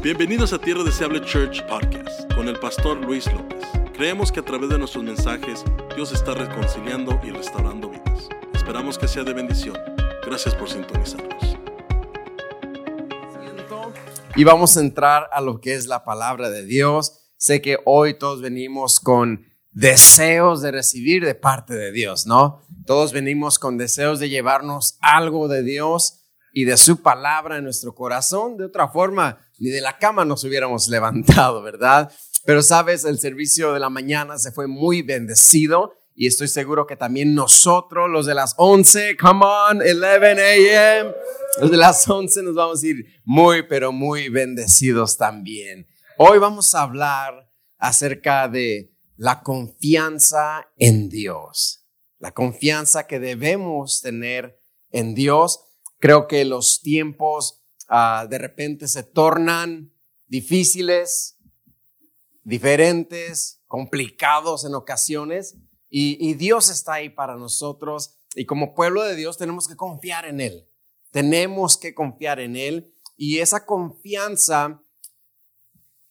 Bienvenidos a Tierra Deseable Church Podcast con el pastor Luis López. Creemos que a través de nuestros mensajes Dios está reconciliando y restaurando vidas. Esperamos que sea de bendición. Gracias por sintonizarnos. Y vamos a entrar a lo que es la palabra de Dios. Sé que hoy todos venimos con deseos de recibir de parte de Dios, ¿no? Todos venimos con deseos de llevarnos algo de Dios y de su palabra en nuestro corazón. De otra forma, ni de la cama nos hubiéramos levantado, ¿verdad? Pero sabes, el servicio de la mañana se fue muy bendecido y estoy seguro que también nosotros, los de las 11, come on, 11 a.m., los de las 11 nos vamos a ir muy, pero muy bendecidos también. Hoy vamos a hablar acerca de la confianza en Dios, la confianza que debemos tener en Dios. Creo que los tiempos ah, de repente se tornan difíciles, diferentes, complicados en ocasiones, y, y Dios está ahí para nosotros, y como pueblo de Dios tenemos que confiar en Él, tenemos que confiar en Él, y esa confianza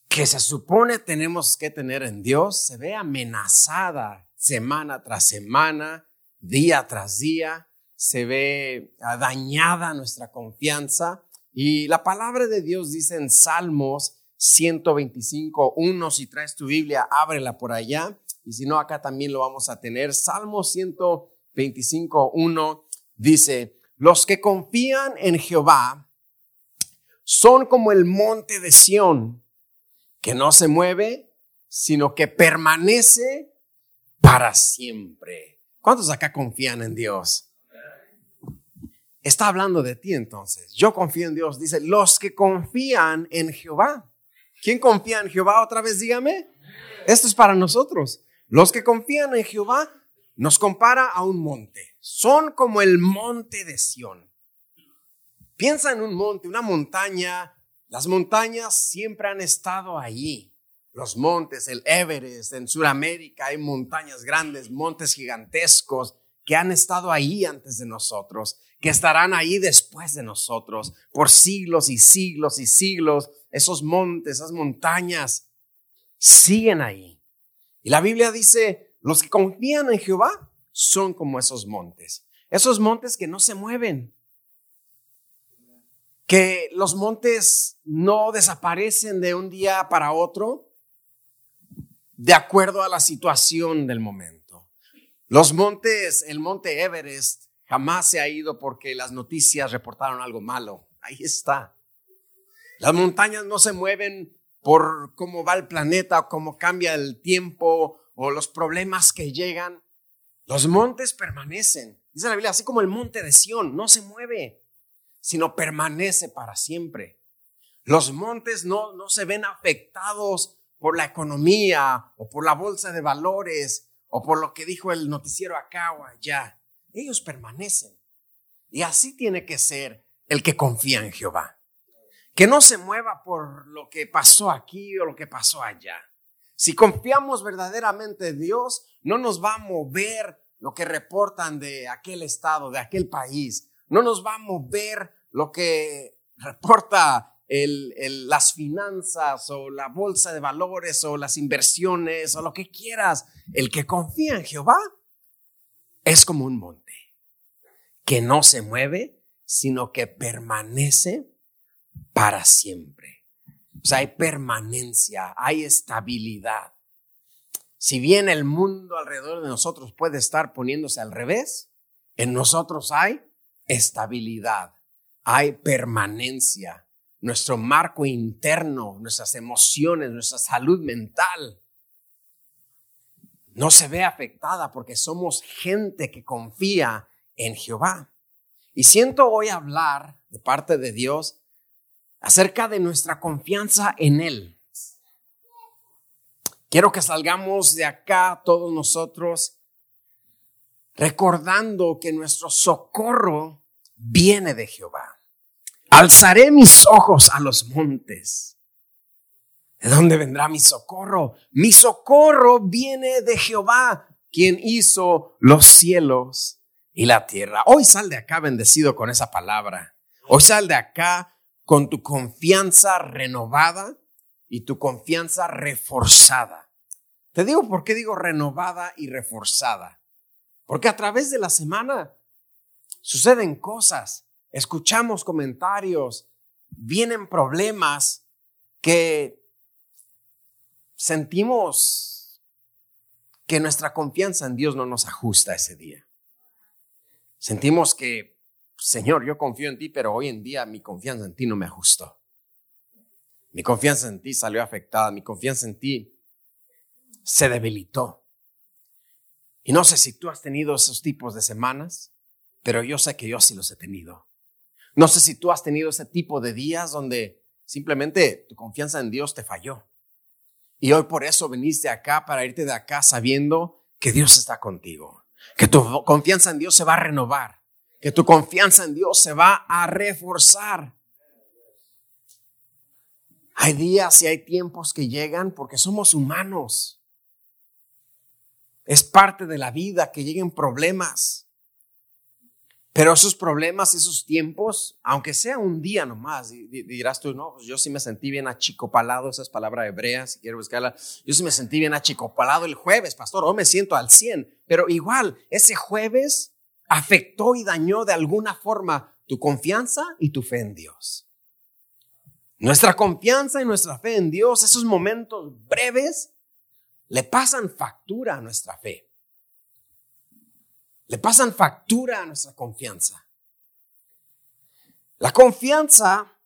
que se supone tenemos que tener en Dios se ve amenazada semana tras semana, día tras día, se ve ah, dañada nuestra confianza. Y la palabra de Dios dice en Salmos 125, 1, si traes tu Biblia, ábrela por allá. Y si no, acá también lo vamos a tener. Salmos 125, 1 dice, los que confían en Jehová son como el monte de Sión que no se mueve, sino que permanece para siempre. ¿Cuántos acá confían en Dios? Está hablando de ti entonces. Yo confío en Dios. Dice, los que confían en Jehová. ¿Quién confía en Jehová? Otra vez dígame. Esto es para nosotros. Los que confían en Jehová nos compara a un monte. Son como el monte de Sión. Piensa en un monte, una montaña las montañas siempre han estado allí. Los montes, el Everest, en Sudamérica hay montañas grandes, montes gigantescos que han estado ahí antes de nosotros, que estarán ahí después de nosotros, por siglos y siglos y siglos. Esos montes, esas montañas siguen ahí. Y la Biblia dice, los que confían en Jehová son como esos montes. Esos montes que no se mueven, que los montes no desaparecen de un día para otro de acuerdo a la situación del momento. Los montes, el monte Everest jamás se ha ido porque las noticias reportaron algo malo. Ahí está. Las montañas no se mueven por cómo va el planeta cómo cambia el tiempo o los problemas que llegan. Los montes permanecen. Dice la Biblia, así como el monte de Sión, no se mueve sino permanece para siempre. Los montes no, no se ven afectados por la economía o por la bolsa de valores o por lo que dijo el noticiero acá o allá. Ellos permanecen. Y así tiene que ser el que confía en Jehová. Que no se mueva por lo que pasó aquí o lo que pasó allá. Si confiamos verdaderamente en Dios, no nos va a mover lo que reportan de aquel estado, de aquel país. No nos va a mover lo que reporta las finanzas o la bolsa de valores o las inversiones o lo que quieras, el que confía en Jehová es como un monte que no se mueve, sino que permanece para siempre. O sea, hay permanencia, hay estabilidad. Si bien el mundo alrededor de nosotros puede estar poniéndose al revés, en nosotros hay estabilidad hay permanencia, nuestro marco interno, nuestras emociones, nuestra salud mental no se ve afectada porque somos gente que confía en Jehová. Y siento hoy hablar de parte de Dios acerca de nuestra confianza en Él. Quiero que salgamos de acá todos nosotros recordando que nuestro socorro viene de Jehová. Alzaré mis ojos a los montes. ¿De dónde vendrá mi socorro? Mi socorro viene de Jehová, quien hizo los cielos y la tierra. Hoy sal de acá bendecido con esa palabra. Hoy sal de acá con tu confianza renovada y tu confianza reforzada. Te digo por qué digo renovada y reforzada. Porque a través de la semana suceden cosas, escuchamos comentarios, vienen problemas que sentimos que nuestra confianza en Dios no nos ajusta ese día. Sentimos que, Señor, yo confío en ti, pero hoy en día mi confianza en ti no me ajustó. Mi confianza en ti salió afectada, mi confianza en ti se debilitó. Y no sé si tú has tenido esos tipos de semanas, pero yo sé que yo sí los he tenido. No sé si tú has tenido ese tipo de días donde simplemente tu confianza en Dios te falló. Y hoy por eso viniste acá para irte de acá sabiendo que Dios está contigo, que tu confianza en Dios se va a renovar, que tu confianza en Dios se va a reforzar. Hay días y hay tiempos que llegan porque somos humanos. Es parte de la vida que lleguen problemas. Pero esos problemas, esos tiempos, aunque sea un día nomás, dirás tú, no, pues yo sí me sentí bien achicopalado, esa es palabra hebrea, si quieres buscarla, yo sí me sentí bien achicopalado el jueves, pastor, hoy me siento al 100, pero igual, ese jueves afectó y dañó de alguna forma tu confianza y tu fe en Dios. Nuestra confianza y nuestra fe en Dios, esos momentos breves, le pasan factura a nuestra fe le pasan factura a nuestra confianza. La confianza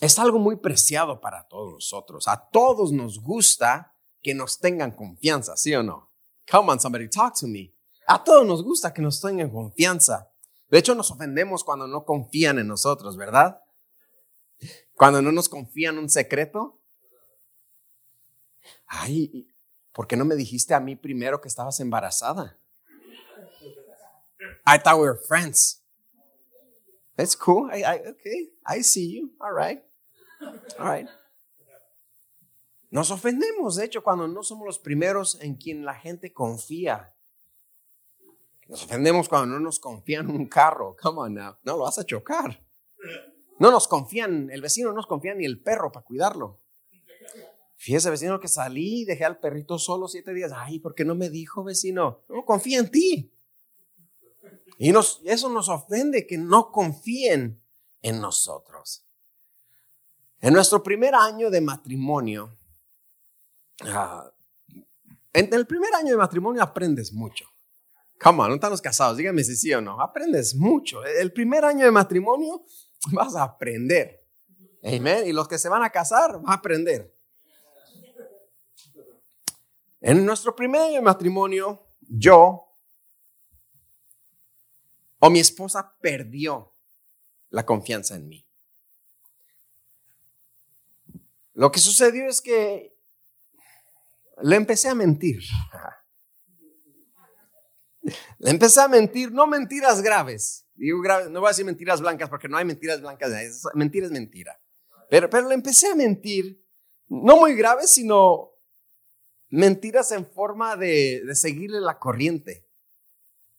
es algo muy preciado para todos nosotros. A todos nos gusta que nos tengan confianza, ¿sí o no? Come on, somebody talk to me. A todos nos gusta que nos tengan confianza. De hecho, nos ofendemos cuando no confían en nosotros, ¿verdad? Cuando no nos confían un secreto. Ay, ¿por qué no me dijiste a mí primero que estabas embarazada? I thought we were friends. That's cool. I, okay, I see you. All right. All right. Nos ofendemos, de hecho, cuando no somos los primeros en quien la gente confía. Nos ofendemos cuando no nos confían un carro. Come on now. No lo vas a chocar. No nos confían, el vecino no nos confía ni el perro para cuidarlo. Fíjese, vecino, que salí y dejé al perrito solo siete días. Ay, ¿por qué no me dijo, vecino? No confía en ti. Y eso nos ofende que no confíen en nosotros. En nuestro primer año de matrimonio, ah, en el primer año de matrimonio aprendes mucho. Come on, no estamos casados, díganme si sí o no. Aprendes mucho. El primer año de matrimonio vas a aprender. Amén. Y los que se van a casar van a aprender. En nuestro primer año de matrimonio, yo o mi esposa perdió la confianza en mí. Lo que sucedió es que le empecé a mentir. Le empecé a mentir, no mentiras graves. Digo no voy a decir mentiras blancas porque no hay mentiras blancas. Mentira es mentira. Pero, pero le empecé a mentir, no muy graves, sino mentiras en forma de, de seguirle la corriente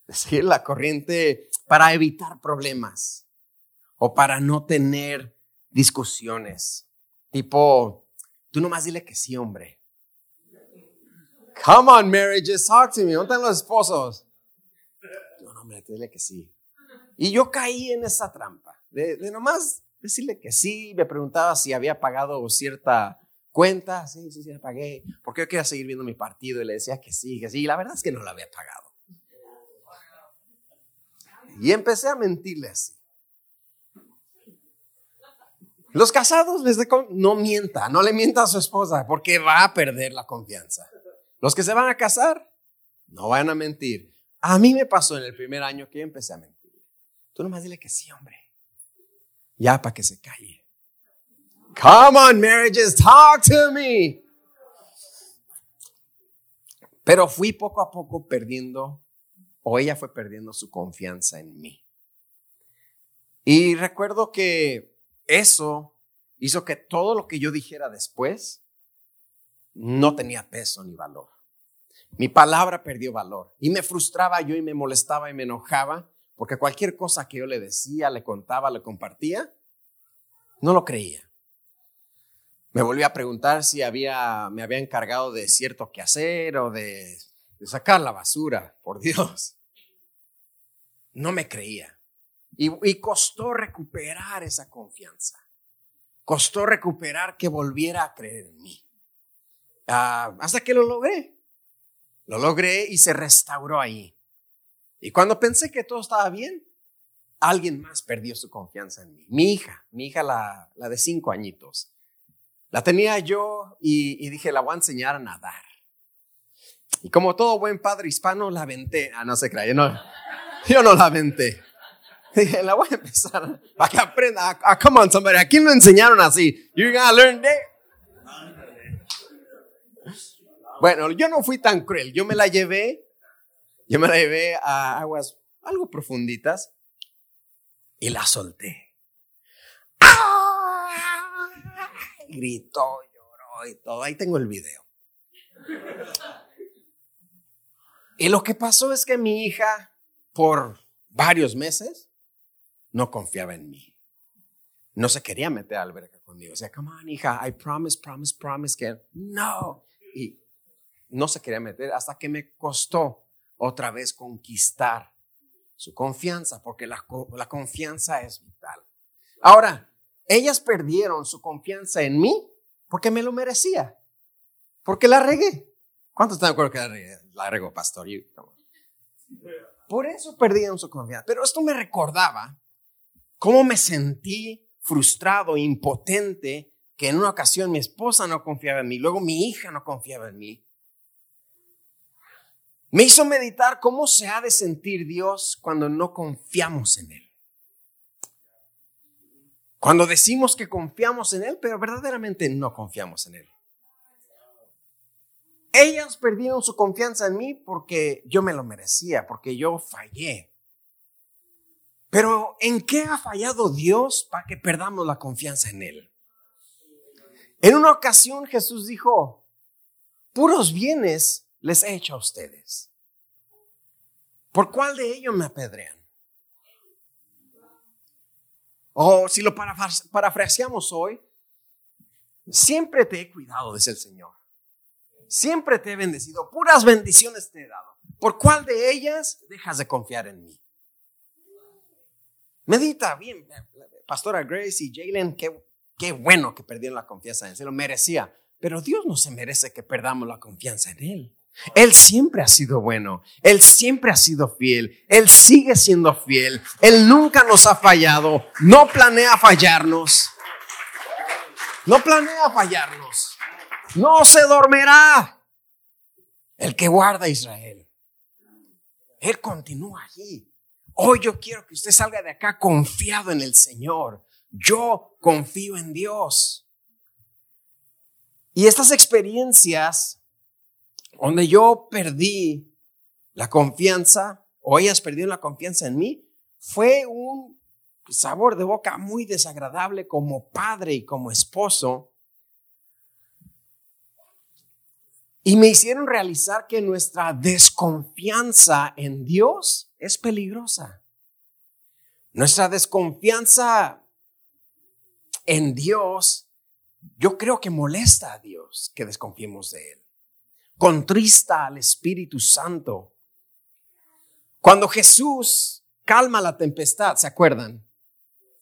seguir la corriente para evitar problemas o para no tener discusiones. Tipo, tú nomás dile que sí, hombre. Come on, Mary, just talk to me. ¿Dónde están los esposos? No, no, hombre, dile que sí. Y yo caí en esa trampa de, de nomás decirle que sí. Me preguntaba si había pagado cierta cuenta. Sí, sí, sí, la pagué. Porque yo quería seguir viendo mi partido y le decía que sí, que sí. Y la verdad es que no la había pagado. Y empecé a mentirle así. Los casados les no mienta, no le mienta a su esposa porque va a perder la confianza. Los que se van a casar, no van a mentir. A mí me pasó en el primer año que empecé a mentir. Tú nomás dile que sí, hombre. Ya para que se calle. Come on, marriages, talk to me. Pero fui poco a poco perdiendo o ella fue perdiendo su confianza en mí. Y recuerdo que eso hizo que todo lo que yo dijera después no tenía peso ni valor. Mi palabra perdió valor y me frustraba yo y me molestaba y me enojaba porque cualquier cosa que yo le decía, le contaba, le compartía, No lo creía. Me volví a preguntar si había, me había encargado de cierto quehacer o de, de sacar la basura, por Dios. No me creía. Y, y, costó recuperar esa confianza. Costó recuperar que volviera a creer en mí. Ah, hasta que lo logré. Lo logré y se restauró ahí. Y cuando pensé que todo estaba bien, alguien más perdió su confianza en mí. Mi hija, mi hija la, la de cinco añitos. La tenía yo y, dije, la voy a enseñar a nadar. Y como todo buen padre hispano, la aventé. Ah, no se crea, yo no, yo no la aventé. Dije, la voy a empezar para que aprenda. Ah, come on, somebody. ¿A quién lo enseñaron así? You're gonna learn there. Bueno, yo no fui tan cruel. Yo me la llevé, yo me la llevé a aguas algo profunditas y la solté. Gritó, lloró y todo. Ahí tengo el video. Y lo que pasó es que mi hija, por varios meses, no confiaba en mí. No se quería meter a alberca conmigo. O sea, come on, hija, I promise, promise, promise que no. Y no se quería meter hasta que me costó otra vez conquistar su confianza, porque la, confianza es vital. Ahora, ellas perdieron su confianza en mí porque me lo merecía, porque la regué. ¿Cuántos están de acuerdo que la regué? La regó, pastor. Por eso perdieron su confianza. Pero esto me recordaba cómo me sentí frustrado, impotente, que en una ocasión mi esposa no confiaba en mí, luego mi hija no confiaba en mí. Me hizo meditar cómo se ha de sentir Dios cuando no confiamos en Él. Cuando decimos que confiamos en Él, pero verdaderamente no confiamos en Él. Ellas perdieron su confianza en mí porque yo me lo merecía, porque yo fallé. Pero ¿en qué ha fallado Dios para que perdamos la confianza en Él? En una ocasión Jesús dijo, puros bienes les he hecho a ustedes? ¿Por cuál de ellos me apedrean? O si lo parafraseamos hoy, siempre te he cuidado, dice el Señor. Siempre te he bendecido, puras bendiciones te he dado. ¿Por cuál de ellas dejas de confiar en mí? Medita bien, Pastora Grace y Jalen, qué, bueno que perdieron la confianza en él, se lo merecía. Pero Dios no se merece que perdamos la confianza en Él. Él siempre ha sido bueno, Él siempre ha sido fiel, Él sigue siendo fiel, Él nunca nos ha fallado, no planea fallarnos, no planea fallarnos, no se dormirá el que guarda a Israel. Él continúa allí. Hoy yo quiero que usted salga de acá confiado en el Señor. Yo confío en Dios. Y estas experiencias donde yo perdí la confianza, o ellas perdieron la confianza en mí, fue un sabor de boca muy desagradable como padre y como esposo. Y me hicieron realizar que nuestra desconfianza en Dios es peligrosa. Nuestra desconfianza en Dios, yo creo que molesta a Dios que desconfiemos de Él contrista al Espíritu Santo. Cuando Jesús calma la tempestad, ¿se acuerdan?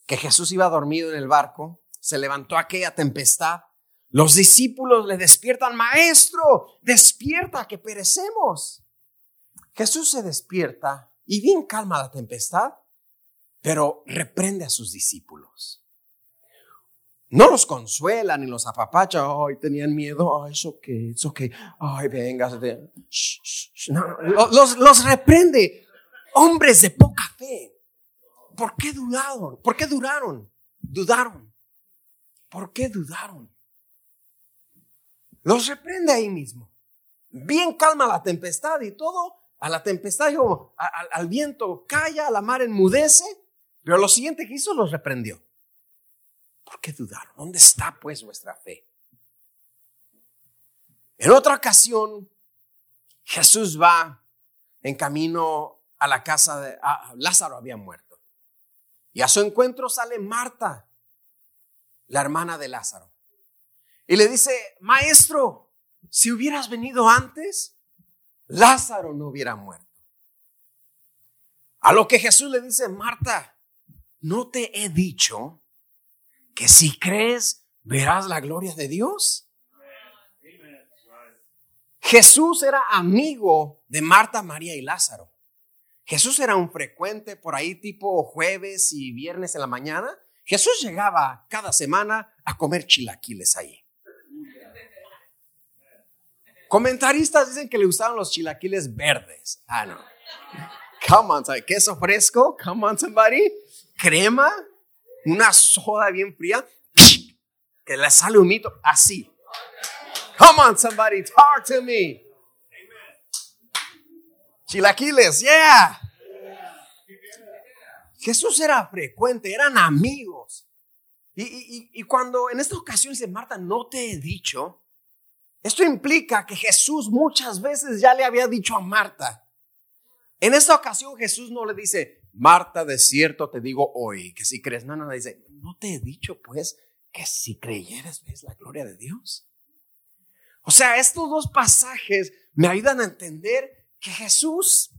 Que Jesús iba dormido en el barco, se levantó aquella tempestad, los discípulos le despiertan, maestro, despierta que perecemos. Jesús se despierta y bien calma la tempestad, pero reprende a sus discípulos. No los consuela ni los apapacha. Ay, tenían miedo. Ay, eso que, eso que. Ay, venga. los, los reprende. Hombres de poca fe. ¿Por qué dudaron? ¿Por qué duraron? Dudaron. ¿Por qué dudaron? Los reprende ahí mismo. Bien calma la tempestad y todo. A la tempestad, al, viento calla, a la mar enmudece. Pero lo siguiente que hizo los reprendió. ¿Por qué dudaron? ¿Dónde está pues vuestra fe? En otra ocasión, Jesús va en camino a la casa de Lázaro había muerto. Y a su encuentro sale Marta. la hermana de Lázaro. Y le dice, maestro, si hubieras venido antes, Lázaro no hubiera muerto. A lo que Jesús le dice, Marta, ¿no te he dicho que si crees verás la gloria de Dios? Jesús era amigo de Marta, María y Lázaro. Jesús era un frecuente por ahí tipo jueves y viernes en la mañana. Jesús llegaba cada semana a comer chilaquiles ahí. Comentaristas dicen que le gustaban los chilaquiles verdes. Ah, no. Come on, queso fresco. Come on, somebody. Crema. Una soda bien fría. Que le sale un mito así. Come on, somebody, talk to me. Chilaquiles, yeah. Jesús era frecuente, eran amigos. Y, y, cuando en esta ocasión dice, Marta, no te he dicho, esto implica que Jesús muchas veces ya le había dicho a Marta. En esta ocasión Jesús no le dice, Marta, de cierto te digo hoy que si crees, no, no, dice, no te he dicho pues que si creyeres ves la gloria de Dios. O sea, estos dos pasajes me ayudan a entender que Jesús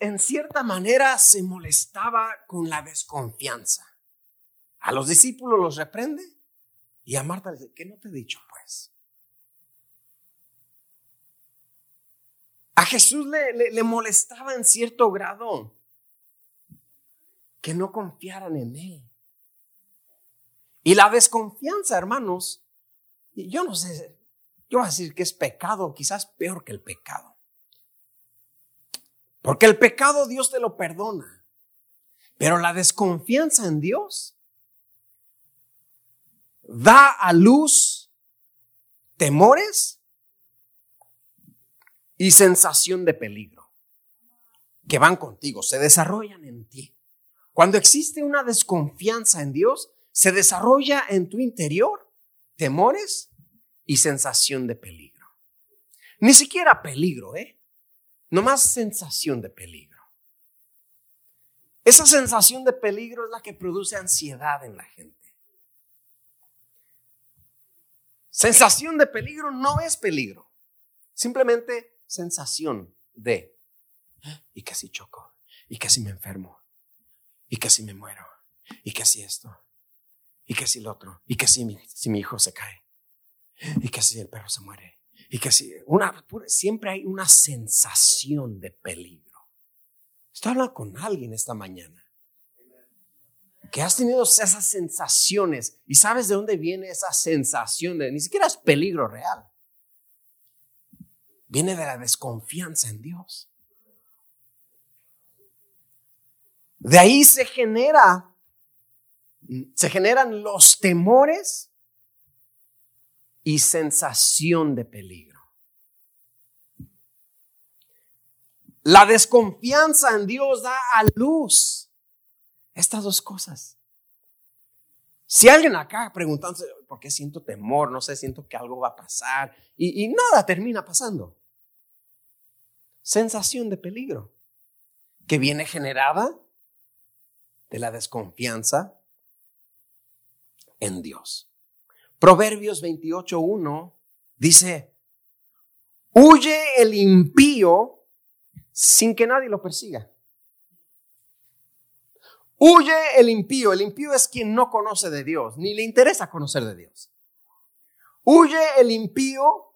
en cierta manera se molestaba con la desconfianza. A los discípulos los reprende y a Marta le dice, ¿qué no te he dicho pues? A Jesús le, le molestaba en cierto grado que no confiaran en Él. Y la desconfianza, hermanos, yo no sé, yo voy a decir que es pecado, quizás peor que el pecado. Porque el pecado Dios te lo perdona. Pero la desconfianza en Dios da a luz temores y sensación de peligro que van contigo, se desarrollan en ti. Cuando existe una desconfianza en Dios, se desarrolla en tu interior temores y sensación de peligro. Ni siquiera peligro, ¿eh? Nomás sensación de peligro. Esa sensación de peligro es la que produce ansiedad en la gente. Sensación de peligro no es peligro, simplemente sensación de, y casi choco, y casi me enfermo, y casi me muero, y casi esto, y que si el otro, y que si mi, si mi hijo se cae, y que si el perro se muere, y que si una, siempre hay una sensación de peligro. Estoy hablando con alguien esta mañana que has tenido esas sensaciones y sabes de dónde viene esa sensación de ni siquiera es peligro real. Viene de la desconfianza en Dios. De ahí se genera se generan los temores y sensación de peligro. La desconfianza en Dios da a luz estas dos cosas. Si alguien acá preguntándose, ¿por qué siento temor? No sé, siento que algo va a pasar y, y nada termina pasando. Sensación de peligro que viene generada de la desconfianza en Dios. Proverbios 28.1 dice, huye el impío sin que nadie lo persiga. Huye el impío. El impío es quien no conoce de Dios, ni le interesa conocer de Dios. Huye el impío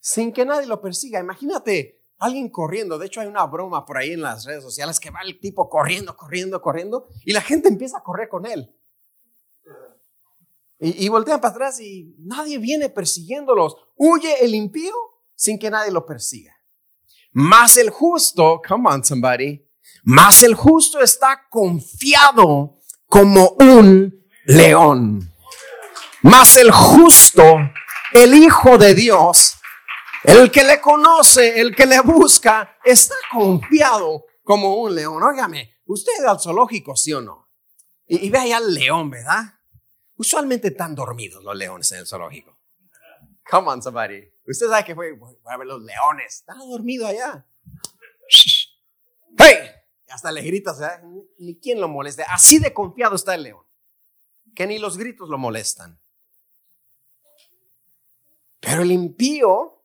sin que nadie lo persiga. Imagínate alguien corriendo. De hecho, hay una broma por ahí en las redes sociales que va el tipo corriendo, corriendo, corriendo, y la gente empieza a correr con él. Y, voltean para atrás y nadie viene persiguiéndolos. Huye el impío sin que nadie lo persiga. Más el justo, come on somebody, más el justo está confiado como un león. Más el justo, el Hijo de Dios, el que le conoce, el que le busca, está confiado como un león. Óigame, usted al zoológico, ¿sí o no? Y, y ve allá al león, ¿verdad? Usualmente están dormidos los leones en el zoológico. Come on, somebody. Usted sabe que fue a ver los leones. Están dormidos allá. Hey, hasta le gritas, ni quien lo moleste. Así de confiado está el león, que ni los gritos lo molestan. Pero el impío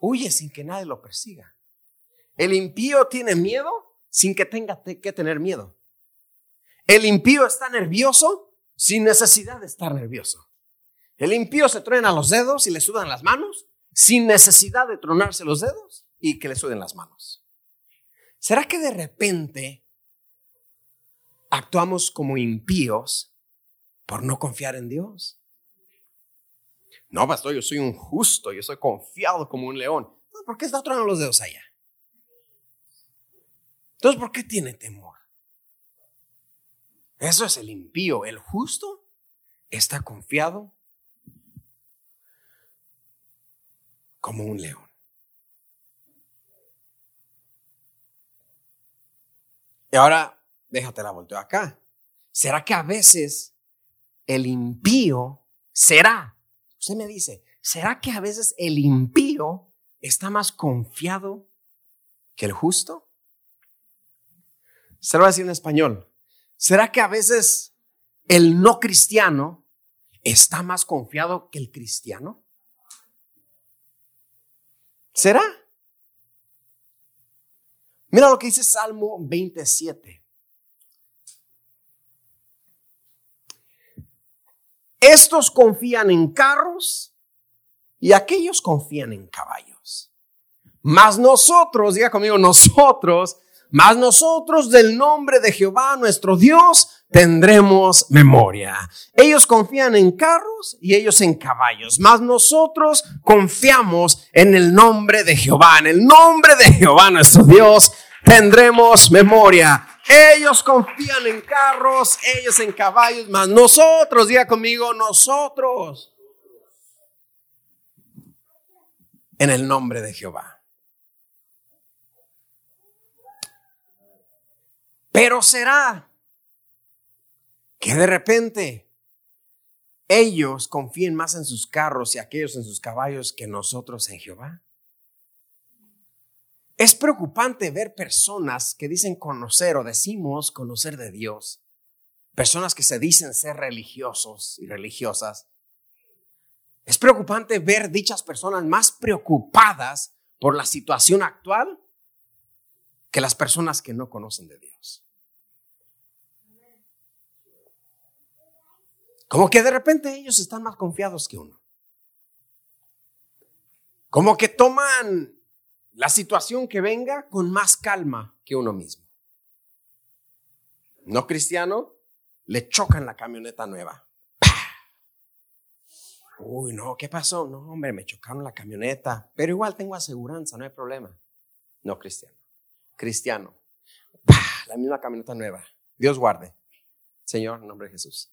huye sin que nadie lo persiga. El impío tiene miedo sin que tenga que tener miedo. El impío está nervioso sin necesidad de estar nervioso. El impío se truena los dedos y le sudan las manos sin necesidad de tronarse los dedos y que le suden las manos. ¿Será que de repente actuamos como impíos por no confiar en Dios? No, pastor, yo soy un justo, yo soy confiado como un león. ¿Por qué está tronando los dedos allá? Entonces, ¿por qué tiene temor? Eso es el impío. El justo está confiado como un león. Y ahora, déjate la volteo acá. ¿Será que a veces el impío será? Usted me dice, ¿será que a veces el impío está más confiado que el justo? Se lo voy a decir en español. ¿Será que a veces el no cristiano está más confiado que el cristiano? ¿Será? Mira lo que dice Salmo 27. Estos confían en carros y aquellos confían en caballos. Mas nosotros, diga conmigo, nosotros, mas nosotros del nombre de Jehová nuestro Dios tendremos memoria. Ellos confían en carros y ellos en caballos, mas nosotros confiamos en el nombre de Jehová, en el nombre de Jehová nuestro Dios tendremos memoria. Ellos confían en carros, ellos en caballos, mas nosotros, diga conmigo, nosotros. En el nombre de Jehová. Pero será que de repente ellos confíen más en sus carros y aquellos en sus caballos que nosotros en Jehová. Es preocupante ver personas que dicen conocer o decimos conocer de Dios, personas que se dicen ser religiosos y religiosas. Es preocupante ver dichas personas más preocupadas por la situación actual que las personas que no conocen de Dios. Como que de repente ellos están más confiados que uno. Como que toman la situación que venga con más calma que uno mismo. No cristiano, le chocan la camioneta nueva. Uy, no, ¿qué pasó? No, hombre, me chocaron la camioneta, pero igual tengo aseguranza, no hay problema. No cristiano. Cristiano. La misma camioneta nueva. Dios guarde. Señor, en nombre de Jesús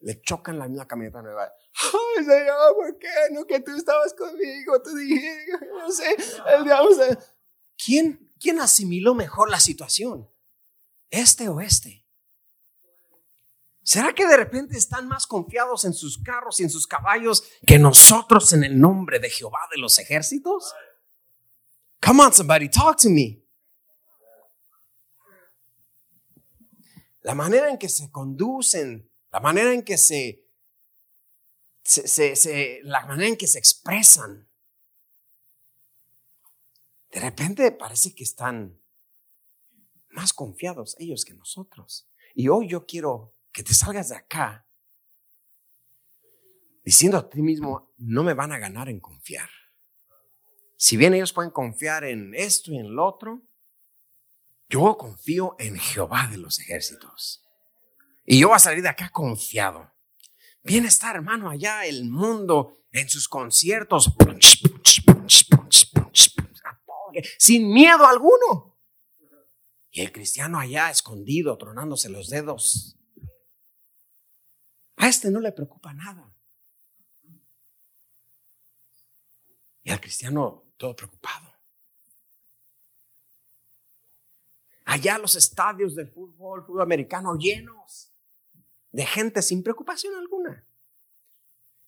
le chocan la misma camioneta nueva. Ay, Señor, ¿por qué? No, que tú estabas conmigo, tú dije, no sé, el diablo ¿Quién, ¿Quién asimiló mejor la situación? ¿Este o este? ¿Será que de repente están más confiados en sus carros y en sus caballos que nosotros en el nombre de Jehová de los ejércitos? Come on, somebody, talk to me. La manera en que se conducen la manera en que se, se, la manera en que se expresan. De repente parece que están más confiados ellos que nosotros. Y hoy yo quiero que te salgas de acá diciendo a ti mismo, no me van a ganar en confiar. Si bien ellos pueden confiar en esto y en lo otro, yo confío en Jehová de los ejércitos. Y yo voy a salir de acá confiado. Bien está, hermano, allá el mundo en sus conciertos. Sin miedo alguno. Y el cristiano allá escondido, tronándose los dedos. A este no le preocupa nada. Y al cristiano todo preocupado. Allá los estadios de fútbol, fútbol americano llenos de gente sin preocupación alguna.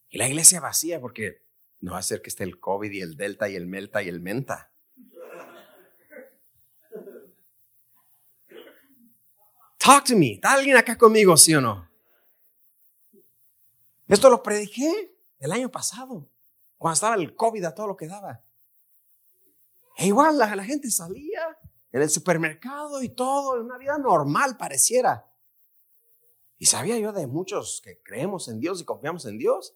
Y la iglesia vacía porque no va a ser que esté el COVID y el Delta y el Melta y el Menta. Talk to me. ¿Está alguien acá conmigo, sí o no? Esto lo prediqué el año pasado, cuando estaba el COVID a todo lo que daba. E igual la, gente salía en el supermercado y todo, en una vida normal pareciera. Y sabía yo de muchos que creemos en Dios y confiamos en Dios,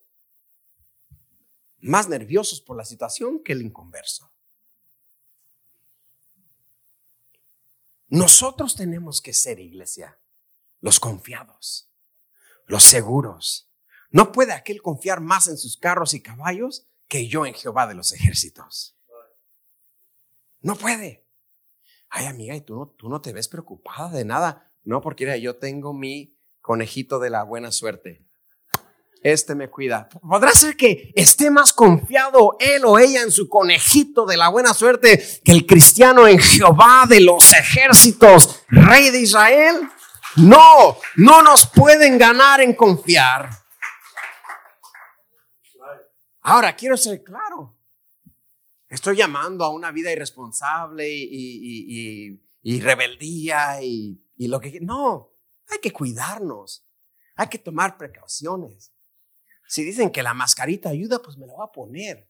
más nerviosos por la situación que el inconverso. Nosotros tenemos que ser iglesia, los confiados, los seguros. No puede aquel confiar más en sus carros y caballos que yo en Jehová de los ejércitos. No puede. Ay, amiga, ¿y tú no, tú no te ves preocupada de nada? No, porque yo tengo mi conejito de la buena suerte este me cuida. Podrá ser que esté más confiado él o ella en su conejito de la buena suerte que el cristiano en Jehová de los ejércitos, rey de Israel. No, no nos pueden ganar en confiar. Ahora, quiero ser claro. Estoy llamando a una vida irresponsable y, y rebeldía y, lo que... No, hay que cuidarnos. Hay que tomar precauciones. Si dicen que la mascarita ayuda, pues me la voy a poner.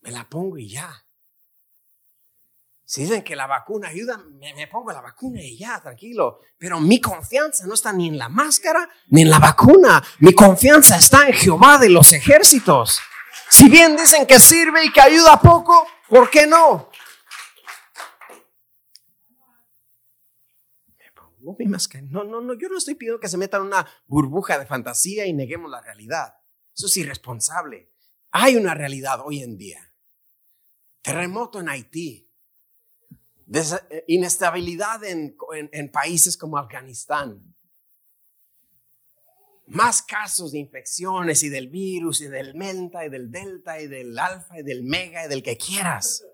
Me la pongo y ya. Si dicen que la vacuna ayuda, me, pongo la vacuna y ya, tranquilo. Pero mi confianza no está ni en la máscara ni en la vacuna. Mi confianza está en Jehová de los ejércitos. Si bien dicen que sirve y que ayuda poco, ¿por qué no? No, no, no, yo no estoy pidiendo que se metan en una burbuja de fantasía y neguemos la realidad. Eso es irresponsable. Hay una realidad hoy en día. Terremoto en Haití. Eh, inestabilidad en, en países como Afganistán. Más casos de infecciones y del virus y del menta y del delta y del alfa y del mega y del que quieras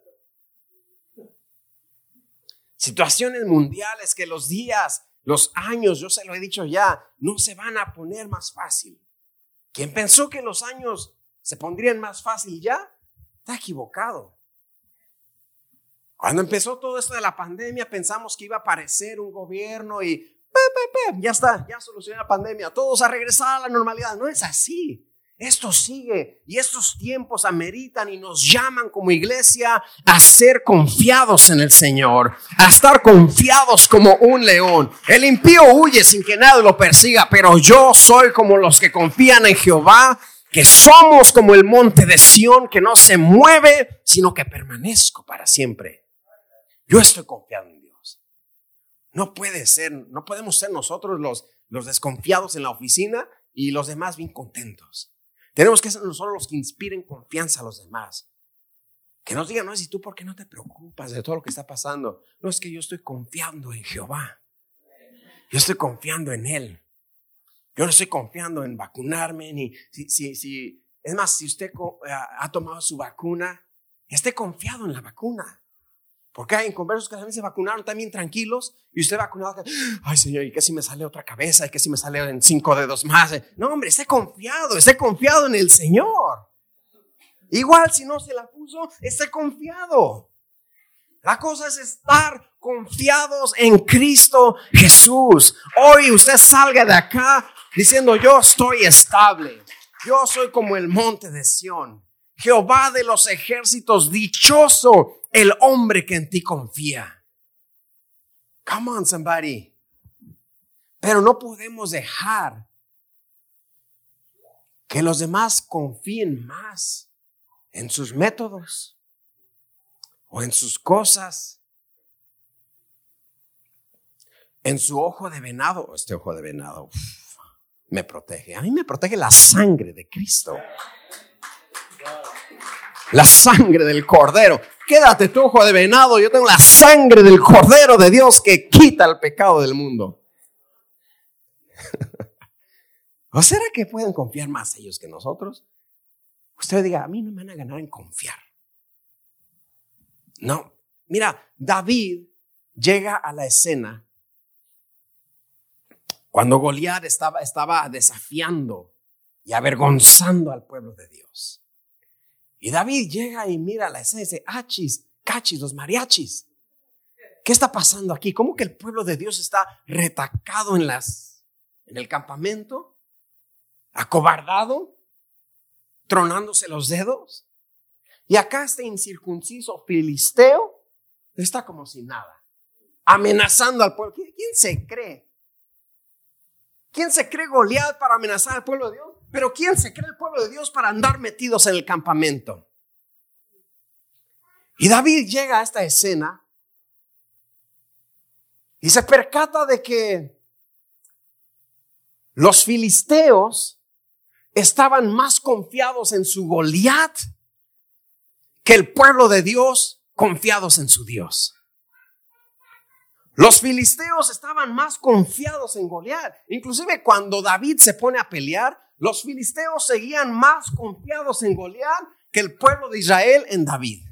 situaciones mundiales que los días, los años, yo se lo he dicho ya, no se van a poner más fácil. Quien pensó que los años se pondrían más fácil ya, está equivocado. Cuando empezó todo esto de la pandemia, pensamos que iba a aparecer un gobierno y ya está, ya solucionó la pandemia, todos a regresar a la normalidad. No es así. Esto sigue y estos tiempos ameritan y nos llaman como iglesia a ser confiados en el Señor, a estar confiados como un león. El impío huye sin que nadie lo persiga, pero yo soy como los que confían en Jehová, que somos como el monte de Sión que no se mueve, sino que permanezco para siempre. Yo estoy confiando en Dios. No puede ser, no podemos ser nosotros los, los desconfiados en la oficina y los demás bien contentos. Tenemos que ser nosotros los que inspiren confianza a los demás. Que nos digan, no, si tú, ¿por qué no te preocupas de todo lo que está pasando? No, es que yo estoy confiando en Jehová. Yo estoy confiando en Él. Yo no estoy confiando en vacunarme, ni si, si, si, es más, si usted eh, ha tomado su vacuna, esté confiado en la vacuna. Porque hay conversos que también se vacunaron también tranquilos y usted vacunado, ay Señor, y que si me sale otra cabeza, y que si me sale en cinco dedos más. No, hombre, esté confiado, esté confiado en el Señor. Igual si no se la puso, esté confiado. La cosa es estar confiados en Cristo Jesús. Hoy usted salga de acá diciendo, yo estoy estable. Yo soy como el monte de Sión. Jehová de los ejércitos, dichoso el hombre que en ti confía. Come on, somebody. Pero no podemos dejar que los demás confíen más en sus métodos o en sus cosas, en su ojo de venado. Este ojo de venado me protege. A mí me protege la sangre de Cristo. La sangre del cordero. Quédate tu ojo de venado, yo tengo la sangre del cordero de Dios que quita el pecado del mundo. ¿O será que pueden confiar más ellos que nosotros? Usted diga, a mí no me van a ganar en confiar. No, mira, David llega a la escena cuando Goliat estaba, estaba desafiando y avergonzando al pueblo de Dios. Y David llega y mira la escena y dice, achis, cachis, los mariachis. ¿Qué está pasando aquí? ¿Cómo que el pueblo de Dios está retacado en las en el campamento? ¿Acobardado? ¿Tronándose los dedos? Y acá este incircunciso filisteo está como sin nada, amenazando al pueblo. ¿Quién se cree? ¿Quién se cree Goliat para amenazar al pueblo de Dios? Pero ¿quién se cree el pueblo de Dios para andar metidos en el campamento? Y David llega a esta escena y se percata de que los filisteos estaban más confiados en su Goliat que el pueblo de Dios confiados en su Dios. Los filisteos estaban más confiados en Goliat. Inclusive cuando David se pone a pelear, los filisteos seguían más confiados en Goliat que el pueblo de Israel en David.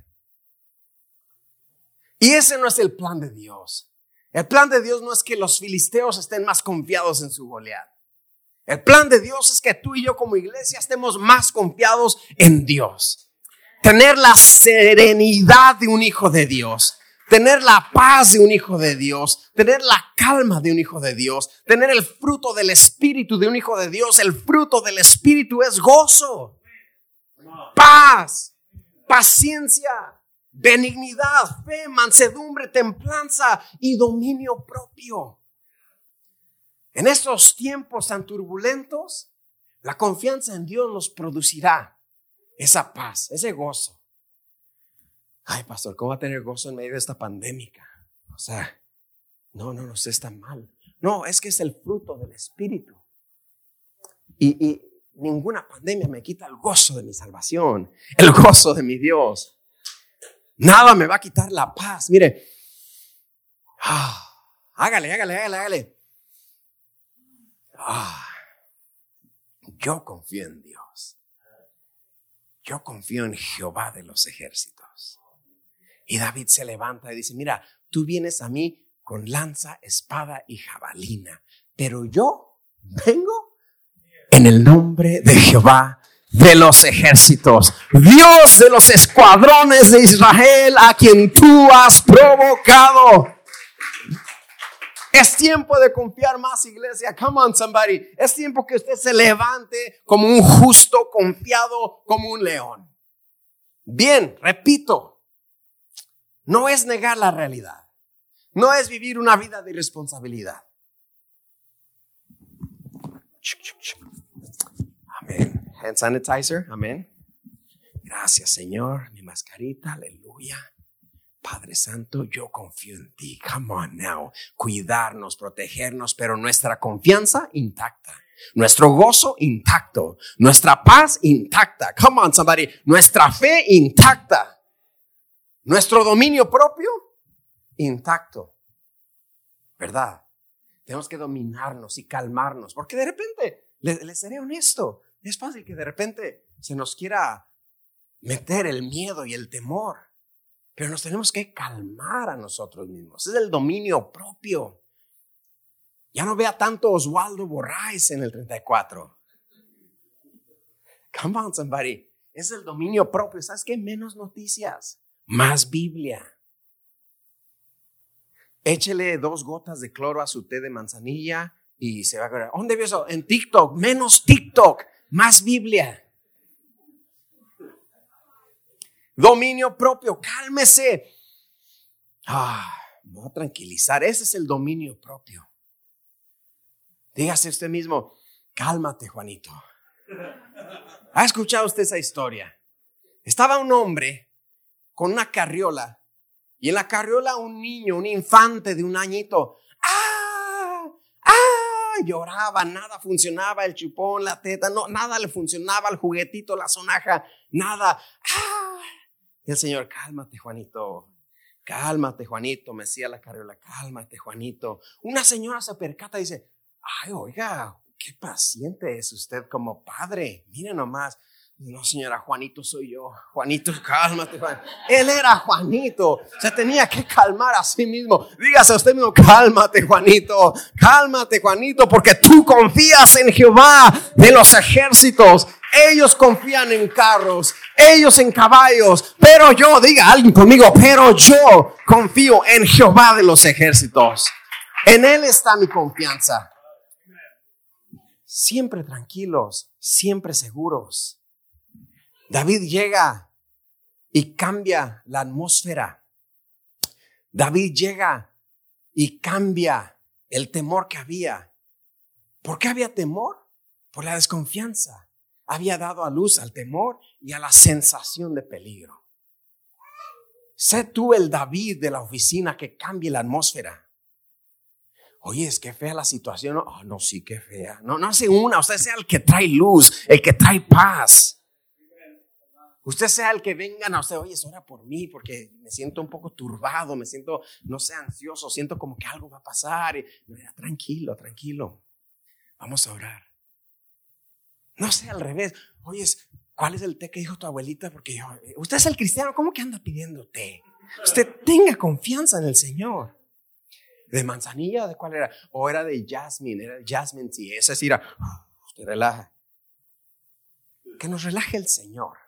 Y ese no es el plan de Dios. El plan de Dios no es que los filisteos estén más confiados en su Goliat. El plan de Dios es que tú y yo como iglesia estemos más confiados en Dios. Tener la serenidad de un hijo de Dios. Tener la paz de un hijo de Dios, tener la calma de un hijo de Dios, tener el fruto del Espíritu de un hijo de Dios. El fruto del Espíritu es gozo, paz, paciencia, benignidad, fe, mansedumbre, templanza y dominio propio. En estos tiempos tan turbulentos, la confianza en Dios nos producirá esa paz, ese gozo. Ay, pastor, ¿cómo va a tener gozo en medio de esta pandemia? O sea, no, no, no, se está mal. No, es que es el fruto del Espíritu. Y, y ninguna pandemia me quita el gozo de mi salvación, el gozo de mi Dios. Nada me va a quitar la paz. Mire, ah, hágale, hágale, hágale, hágale. Ah, yo confío en Dios. Yo confío en Jehová de los ejércitos. Y David se levanta y dice, mira, tú vienes a mí con lanza, espada y jabalina, pero yo vengo en el nombre de Jehová de los ejércitos, Dios de los escuadrones de Israel, a quien tú has provocado. Es tiempo de confiar más, iglesia. Come on, somebody. Es tiempo que usted se levante como un justo, confiado, como un león. Bien, repito, no es negar la realidad. No es vivir una vida de irresponsabilidad. Amén hand sanitizer. Amén. Gracias, Señor. Mi mascarita. Aleluya. Padre Santo, yo confío en ti. Come on now. Cuidarnos, protegernos, pero nuestra confianza intacta. Nuestro gozo intacto. Nuestra paz intacta. Come on, somebody. Nuestra fe intacta. Nuestro dominio propio intacto. ¿Verdad? Tenemos que dominarnos y calmarnos, porque de repente, les le seré honesto, es fácil que de repente se nos quiera meter el miedo y el temor, pero nos tenemos que calmar a nosotros mismos. Es el dominio propio. Ya no vea tanto Oswaldo Borraes en el 34. Come on, somebody. Es el dominio propio. ¿Sabes qué? Menos noticias, más Biblia. Échele dos gotas de cloro a su té de manzanilla y se va a ver. ¿Dónde vio eso? En TikTok. Menos TikTok más Biblia. Dominio propio, cálmese. Ah, voy a tranquilizar. Ese es el dominio propio. Dígase usted mismo, cálmate, Juanito. ¿Ha escuchado usted esa historia? Estaba un hombre con una carriola y en la carriola un niño, un infante de un añito lloraba, nada funcionaba, el chupón, la teta, no, nada le funcionaba, el juguetito, la sonaja, nada. ¡Ah! El Señor, cálmate, Juanito, cálmate, Juanito, me decía la carriola, cálmate, Juanito. Una señora se percata y dice, ay, oiga, qué paciente es usted como padre, mire nomás. No, señora, Juanito soy yo. Juanito, cálmate, Juan. Él era Juanito. Se tenía que calmar a sí mismo. Dígase a usted mismo, cálmate, Juanito. Cálmate, Juanito, porque tú confías en Jehová de los ejércitos. Ellos confían en carros. ellos en caballos, pero yo, diga alguien conmigo, pero yo confío en Jehová de los ejércitos. En Él está mi confianza. Siempre tranquilos, siempre seguros. David llega y cambia la atmósfera. David llega y cambia el temor que había. ¿Por qué había temor? Por la desconfianza. Había dado a luz al temor y a la sensación de peligro. Sé tú el David de la oficina que cambie la atmósfera. Oye, es que fea la situación. Oh, no, sí, qué fea. No, no hace una. Usted sea el que trae luz, el que trae paz. Usted sea el que vengan a usted, oye, es hora por mí porque me siento un poco turbado, me siento, no sé, ansioso, siento como que algo va a pasar. tranquilo, tranquilo. Vamos a orar. No sea al revés. Oye, ¿cuál es el té que dijo tu abuelita? Porque yo, eh, usted es el cristiano, ¿cómo que anda pidiendo té? Usted tenga confianza en el Señor. ¿De manzanilla? ¿De cuál era? O era de jasmine, era jasmine, sí, esa sí era, usted relaja. Que nos relaje el Señor.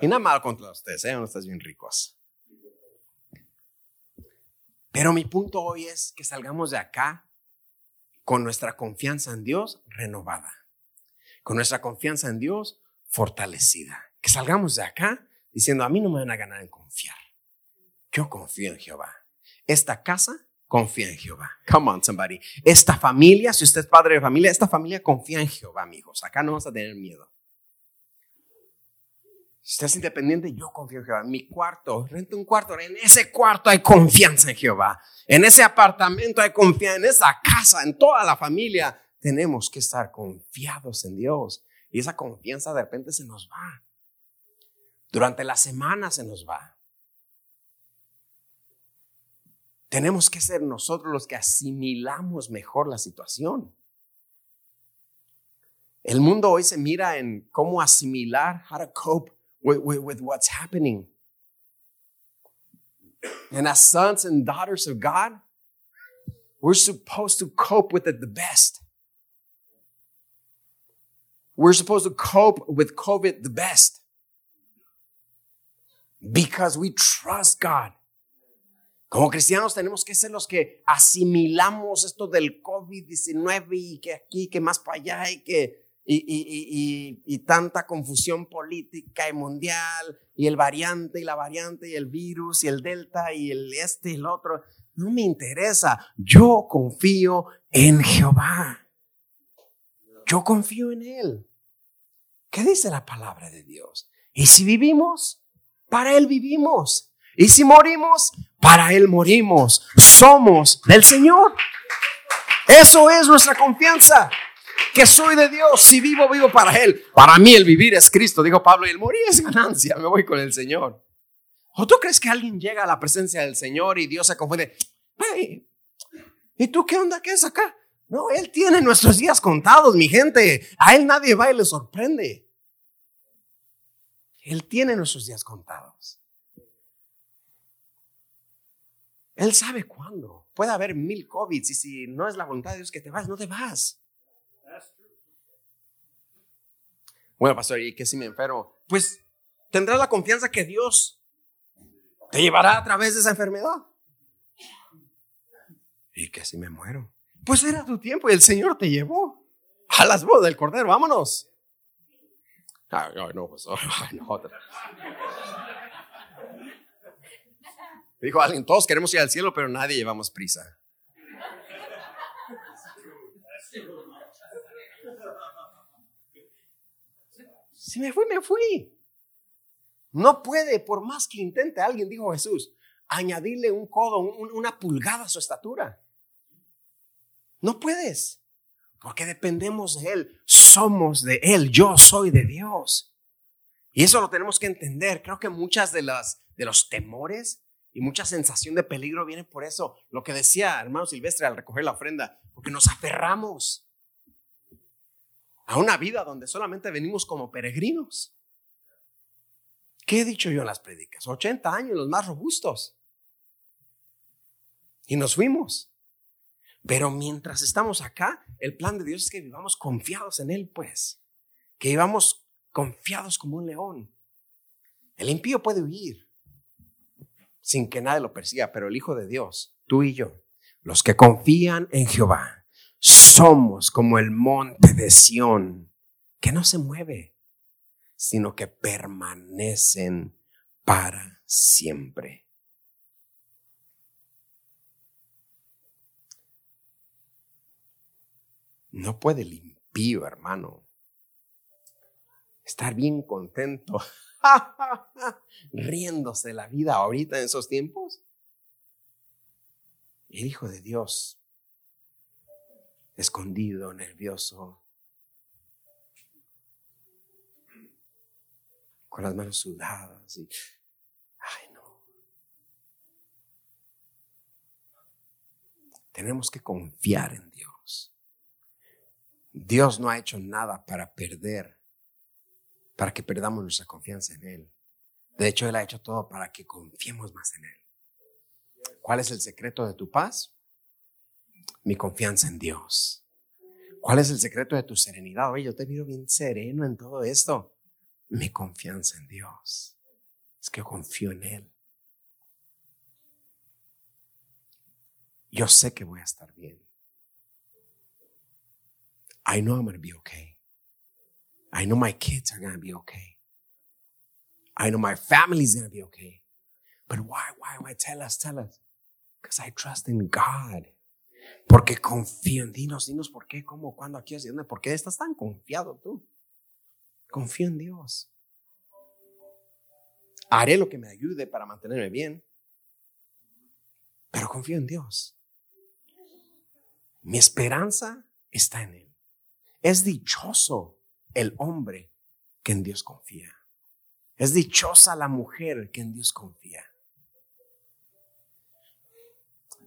Y nada mal contra ustedes, ¿eh? Estás bien ricos. Pero mi punto hoy es que salgamos de acá con nuestra confianza en Dios renovada, con nuestra confianza en Dios fortalecida. Que salgamos de acá diciendo, a mí no me van a ganar en confiar. Yo confío en Jehová. Esta casa confía en Jehová. Come on, somebody. Esta familia, si usted es padre de familia, esta familia confía en Jehová, amigos. Acá no vamos a tener miedo. Si estás independiente, yo confío en Jehová. Mi cuarto, rento un cuarto. En ese cuarto hay confianza en Jehová. En ese apartamento hay confianza. En esa casa, en toda la familia, tenemos que estar confiados en Dios. Y esa confianza de repente se nos va. Durante la semana se nos va. Tenemos que ser nosotros los que asimilamos mejor la situación. El mundo hoy se mira en cómo asimilar, how to cope with, with, with what's happening. And as sons and daughters of God, we're supposed to cope with it the best. We're supposed to cope with COVID the best because we trust God. Como cristianos tenemos que ser los que asimilamos esto del COVID-19 y que aquí, que más para allá y que y, tanta confusión política y mundial, y el variante y la variante y el virus y el delta y el este y el otro. No me interesa. Yo confío en Jehová. Yo confío en Él. ¿Qué dice la palabra de Dios? Y si vivimos, para Él vivimos. Y si morimos, para Él morimos. Somos del Señor. Eso es nuestra confianza que soy de Dios. Si vivo, vivo para Él. Para mí el vivir es Cristo, dijo Pablo, y el morir es ganancia. Me voy con el Señor. ¿O tú crees que alguien llega a la presencia del Señor y Dios se confunde? ¿Y tú qué onda? ¿Qué es acá? No, Él tiene nuestros días contados, mi gente. A Él nadie va y le sorprende. Él tiene nuestros días contados. Él sabe cuándo. Puede haber mil COVID y si no es la voluntad de Dios que te vas, no te vas. Bueno, pastor, ¿y qué si me enfermo? Pues tendrás la confianza que Dios te llevará a través de esa enfermedad. ¿Y que si me muero? Pues era tu tiempo y el Señor te llevó a las bodas del Cordero. Vámonos. Ay, no, pues, ay, no, Dijo alguien, todos queremos ir al cielo, pero nadie llevamos prisa. Si me fui, me fui. No puede, por más que intente, alguien dijo Jesús, añadirle un codo, una pulgada a su estatura. No puedes, porque dependemos de Él, somos de Él, yo soy de Dios. Y eso lo tenemos que entender. Creo que muchas de las de los temores y mucha sensación de peligro vienen por eso. Lo que decía hermano Silvestre al recoger la ofrenda, porque nos aferramos a una vida donde solamente venimos como peregrinos. ¿Qué he dicho yo en las predicas? 80 años, los más robustos. Y nos fuimos. Pero mientras estamos acá, el plan de Dios es que vivamos confiados en Él, pues. Que vivamos confiados como un león. El impío puede huir sin que nadie lo persiga, pero el Hijo de Dios, tú y yo, los que confían en Jehová, somos como el monte de Sión, que no se mueve, sino que permanecen para siempre. No puede el impío, hermano, estar bien contento, riéndose de la vida ahorita en esos tiempos. El Hijo de Dios, escondido, nervioso, con las manos sudadas y, ay no. Tenemos que confiar en Dios. Dios no ha hecho nada para perder, para que perdamos nuestra confianza en Él. De hecho, Él ha hecho todo para que confiemos más en Él. ¿Cuál es el secreto de tu paz? Mi confianza en Dios. ¿Cuál es el secreto de tu serenidad? Oye, yo te veo bien sereno en todo esto. Mi confianza en Dios. Es que yo confío en Él. Yo sé que voy a estar bien. I know I'm going to be okay. I know my kids are going to be okay. I know my family's going to be okay. But why, why, why? Tell us, tell us. Because I trust in God. Porque confío en Dios. Dinos por qué, cómo, cuándo, aquí, así, dónde. ¿Por qué estás tan confiado tú? Confío en Dios. Haré lo que me ayude para mantenerme bien. Pero confío en Dios. Mi esperanza está en Él. Es dichoso el hombre que en Dios confía. Es dichosa la mujer que en Dios confía.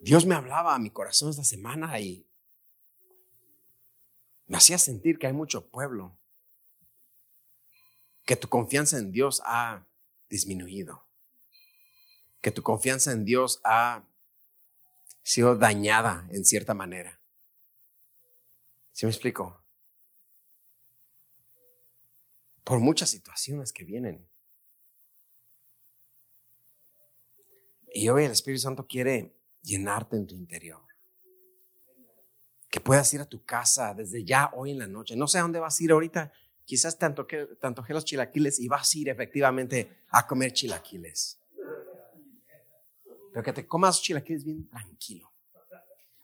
Dios me hablaba a mi corazón esta semana y me hacía sentir que hay mucho pueblo, que tu confianza en Dios ha disminuido, que tu confianza en Dios ha sido dañada en cierta manera. ¿Sí me explico? por muchas situaciones que vienen. Y hoy el Espíritu Santo quiere llenarte en tu interior. Que puedas ir a tu casa desde ya hoy en la noche. No sé a dónde vas a ir ahorita. Quizás que tanto los chilaquiles y vas a ir efectivamente a comer chilaquiles. Pero que te comas chilaquiles bien tranquilo.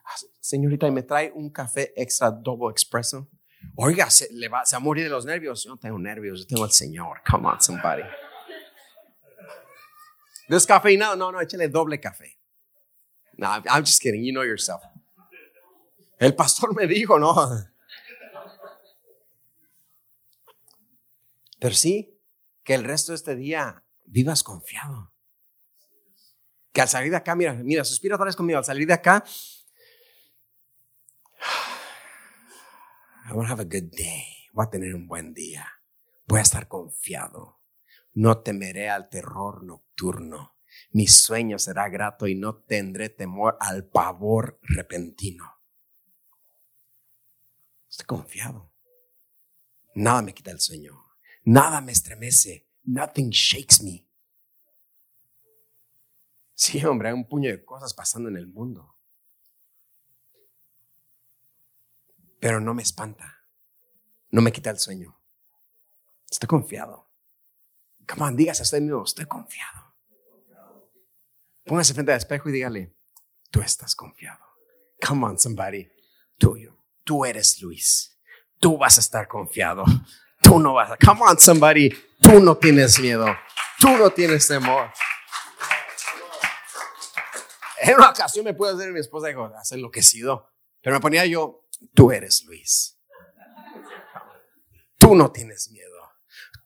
Ah, señorita, ¿y me trae un café extra double expreso? Oiga, se, va, se va a morir de los nervios. Yo no tengo nervios, yo tengo al Señor. Come on, somebody. Descafeinado, no, no, échale doble café. No, I'm just kidding, you know yourself. El pastor me dijo, no. Pero sí, que el resto de este día vivas confiado. Que al salir de acá, mira, mira, suspira otra vez conmigo, al salir de acá, I want to have a good day. Voy a tener un buen día. Voy a estar confiado. No temeré al terror nocturno. Mi sueño será grato y no tendré temor al pavor repentino. Estoy confiado. Nada me quita el sueño. Nada me estremece. Nothing shakes me. Sí, hombre, hay un puño de cosas pasando en el mundo. pero no me espanta. No me quita el sueño. Estoy confiado. Come on, dígase a usted mismo, estoy confiado. Póngase frente al espejo y dígale, tú estás confiado. Come on, somebody. Tú, tú eres Luis. Tú vas a estar confiado. Tú no vas a. Come on, somebody. Tú no tienes miedo. Tú no tienes temor. En una ocasión me puede hacer mi esposa dijo, has enloquecido. Pero me ponía yo, tú eres Luis. Tú no tienes miedo.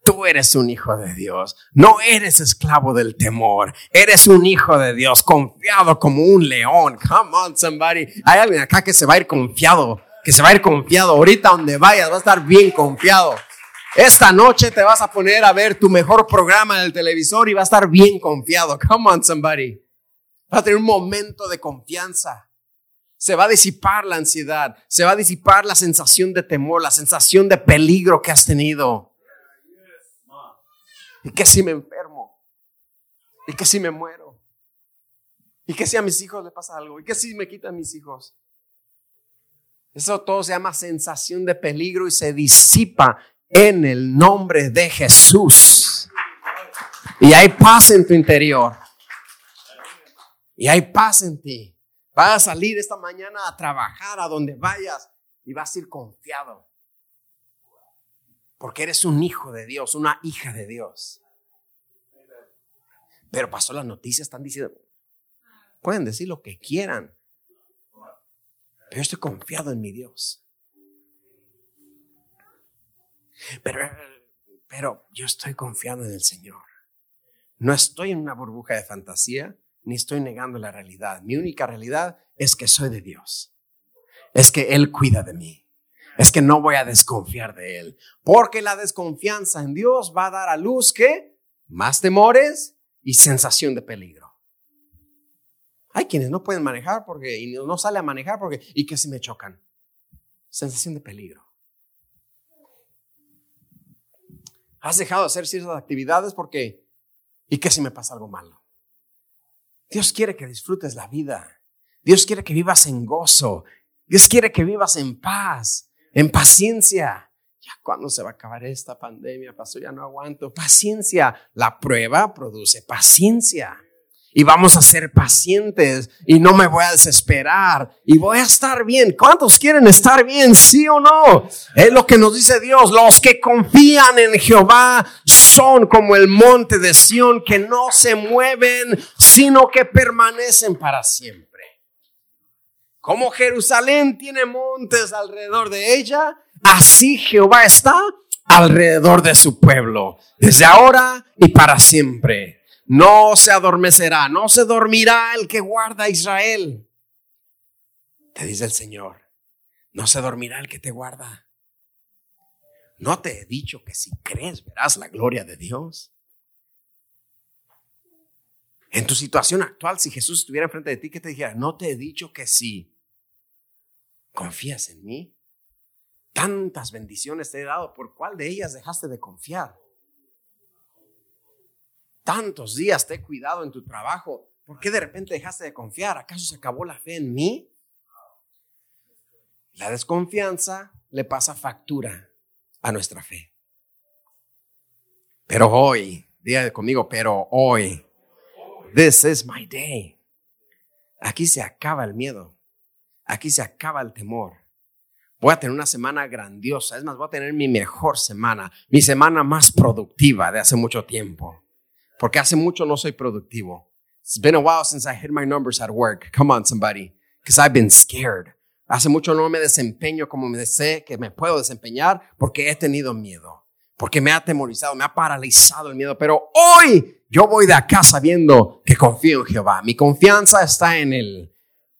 Tú eres un hijo de Dios. No eres esclavo del temor. Eres un hijo de Dios, confiado como un león. Come on, somebody. Hay alguien acá que se va a ir confiado. Que se va a ir confiado. Ahorita donde vayas, va a estar bien confiado. Esta noche te vas a poner a ver tu mejor programa en el televisor y va a estar bien confiado. Come on, somebody. Va a tener un momento de confianza se va a disipar la ansiedad, se va a disipar la sensación de temor, la sensación de peligro que has tenido. ¿Y qué si me enfermo? ¿Y qué si me muero? ¿Y qué si a mis hijos le pasa algo? ¿Y qué si me quitan mis hijos? Eso todo se llama sensación de peligro y se disipa en el nombre de Jesús. Y hay paz en tu interior. Y hay paz en ti. Vas a salir esta mañana a trabajar a donde vayas y vas a ir confiado. Porque eres un hijo de Dios, una hija de Dios. Pero pasó las noticias, están diciendo, pueden decir lo que quieran. Pero yo estoy confiado en mi Dios. Pero, pero yo estoy confiado en el Señor. No estoy en una burbuja de fantasía, ni estoy negando la realidad. Mi única realidad es que soy de Dios. Es que Él cuida de mí. Es que no voy a desconfiar de Él. Porque la desconfianza en Dios va a dar a luz que más temores y sensación de peligro. Hay quienes no pueden manejar porque, y no sale a manejar porque, y que si me chocan. Sensación de peligro. Has dejado de hacer ciertas actividades porque, y que si me pasa algo malo. Dios quiere que disfrutes la vida. Dios quiere que vivas en gozo. Dios quiere que vivas en paz, en paciencia. Ya cuándo se va a acabar esta pandemia, pasó, ya no aguanto. Paciencia. La prueba produce paciencia y vamos a ser pacientes y no me voy a desesperar y voy a estar bien. ¿Cuántos quieren estar bien? ¿Sí o no? Es lo que nos dice Dios. Los que confían en Jehová son como el monte de Sión que no se mueven, sino que permanecen para siempre. Como Jerusalén tiene montes alrededor de ella, así Jehová está alrededor de su pueblo, desde ahora y para siempre no se adormecerá, no se dormirá el que guarda a Israel. Te dice el Señor, no se dormirá el que te guarda. ¿No te he dicho que si crees verás la gloria de Dios? En tu situación actual, si Jesús estuviera enfrente de ti, ¿qué te dijera? No te he dicho que si confías en mí. Tantas bendiciones te he dado, ¿por cuál de ellas dejaste de confiar? tantos días te he cuidado en tu trabajo, ¿por qué de repente dejaste de confiar? ¿Acaso se acabó la fe en mí? La desconfianza le pasa factura a nuestra fe. Pero hoy, diga conmigo, pero hoy, this is my day. Aquí se acaba el miedo. Aquí se acaba el temor. Voy a tener una semana grandiosa. Es más, voy a tener mi mejor semana, mi semana más productiva de hace mucho tiempo. Porque hace mucho no soy productivo. It's been a while since I hit my numbers at work. Come on, somebody. Because I've been scared. Hace mucho no me desempeño como me sé que me puedo desempeñar porque he tenido miedo. Porque me ha atemorizado, me ha paralizado el miedo. Pero hoy yo voy de acá sabiendo que confío en Jehová. Mi confianza está en el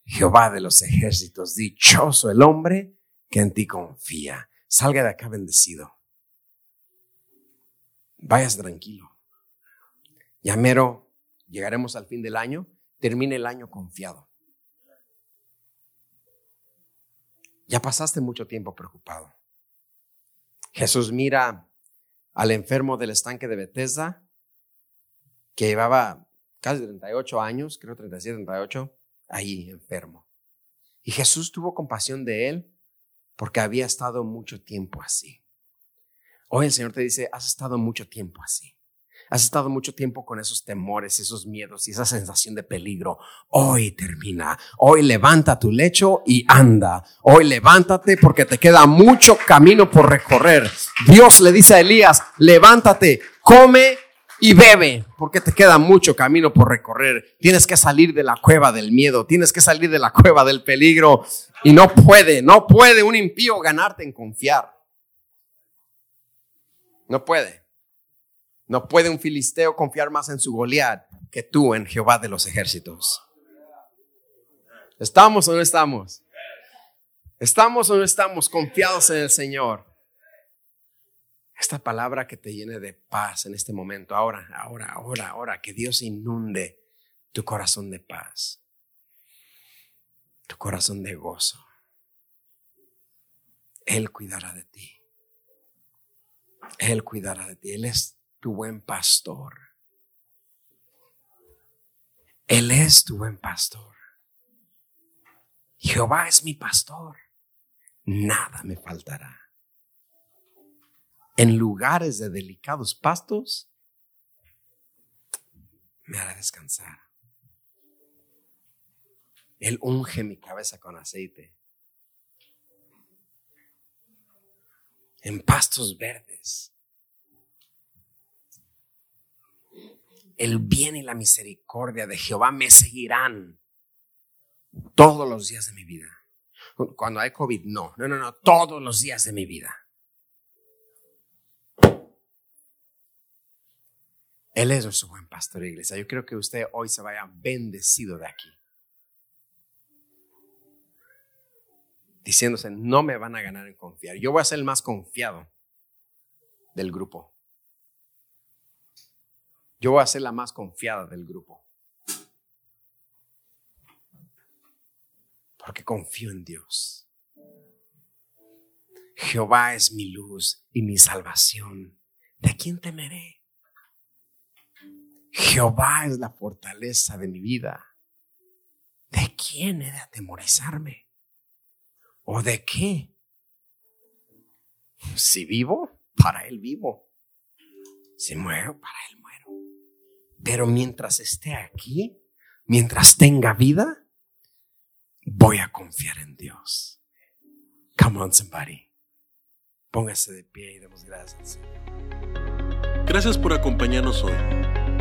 Jehová de los ejércitos. Dichoso el hombre que en ti confía. Salga de acá bendecido. Vayas tranquilo. Ya mero llegaremos al fin del año, termine el año confiado. Ya pasaste mucho tiempo preocupado. Jesús mira al enfermo del estanque de Bethesda, que llevaba casi 38 años, creo 37, 38, ahí enfermo. Y Jesús tuvo compasión de él porque había estado mucho tiempo así. Hoy el Señor te dice, has estado mucho tiempo así. Has estado mucho tiempo con esos temores, esos miedos y esa sensación de peligro. Hoy termina. Hoy levanta tu lecho y anda. Hoy levántate porque te queda mucho camino por recorrer. Dios le dice a Elías, levántate, come y bebe, porque te queda mucho camino por recorrer. Tienes que salir de la cueva del miedo, tienes que salir de la cueva del peligro. Y no puede, no puede un impío ganarte en confiar. No puede. No puede un filisteo confiar más en su Goliat que tú en Jehová de los ejércitos. ¿Estamos o no estamos? ¿Estamos o no estamos confiados en el Señor? Esta palabra que te llene de paz en este momento, ahora, ahora, ahora, ahora, que Dios inunde tu corazón de paz, tu corazón de gozo. Él cuidará de ti. Él cuidará de ti. Él es tu buen pastor. Él es tu buen pastor. Jehová es mi pastor. Nada me faltará. En lugares de delicados pastos, me hará descansar. Él unge mi cabeza con aceite. En pastos verdes. El bien y la misericordia de Jehová me seguirán todos los días de mi vida. Cuando hay COVID, no, no, no, no, todos los días de mi vida. Él es nuestro buen pastor, iglesia. Yo creo que usted hoy se vaya bendecido de aquí. Diciéndose, no me van a ganar en confiar. Yo voy a ser el más confiado del grupo. Yo voy a ser la más confiada del grupo. Porque confío en Dios. Jehová es mi luz y mi salvación. ¿De quién temeré? Jehová es la fortaleza de mi vida. ¿De quién he de atemorizarme? ¿O de qué? Si vivo, para Él vivo. Si muero, para Él muero. Pero mientras esté aquí, mientras tenga vida, voy a confiar en Dios. Come on, somebody. Póngase de pie y demos gracias. Gracias por acompañarnos hoy.